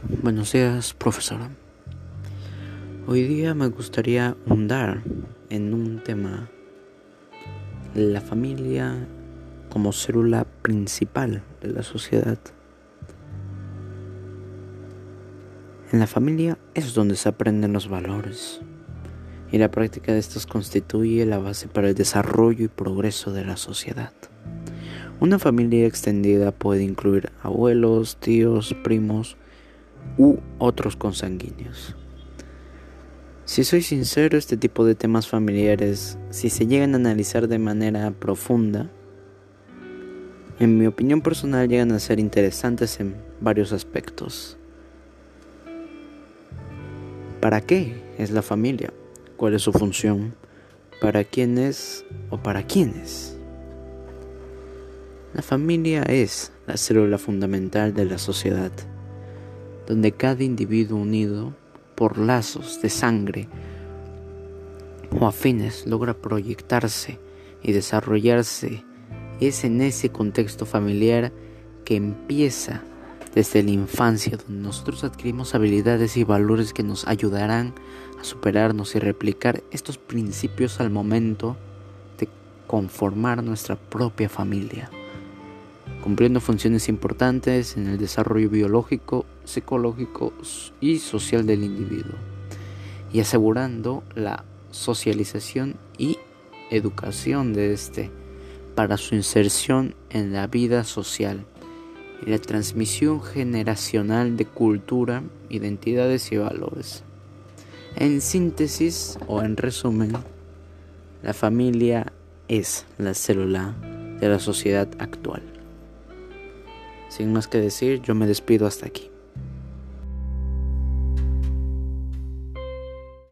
Buenos días, profesora. Hoy día me gustaría hundar en un tema, la familia como célula principal de la sociedad. En la familia es donde se aprenden los valores y la práctica de estos constituye la base para el desarrollo y progreso de la sociedad. Una familia extendida puede incluir abuelos, tíos, primos u otros consanguíneos. Si soy sincero, este tipo de temas familiares, si se llegan a analizar de manera profunda, en mi opinión personal llegan a ser interesantes en varios aspectos. ¿Para qué es la familia? ¿Cuál es su función? ¿Para quién es o para quiénes? La familia es la célula fundamental de la sociedad, donde cada individuo unido por lazos de sangre o afines logra proyectarse y desarrollarse. Es en ese contexto familiar que empieza desde la infancia, donde nosotros adquirimos habilidades y valores que nos ayudarán a superarnos y replicar estos principios al momento de conformar nuestra propia familia, cumpliendo funciones importantes en el desarrollo biológico, psicológico y social del individuo, y asegurando la socialización y educación de este para su inserción en la vida social y la transmisión generacional de cultura, identidades y valores. En síntesis o en resumen, la familia es la célula de la sociedad actual. Sin más que decir, yo me despido hasta aquí.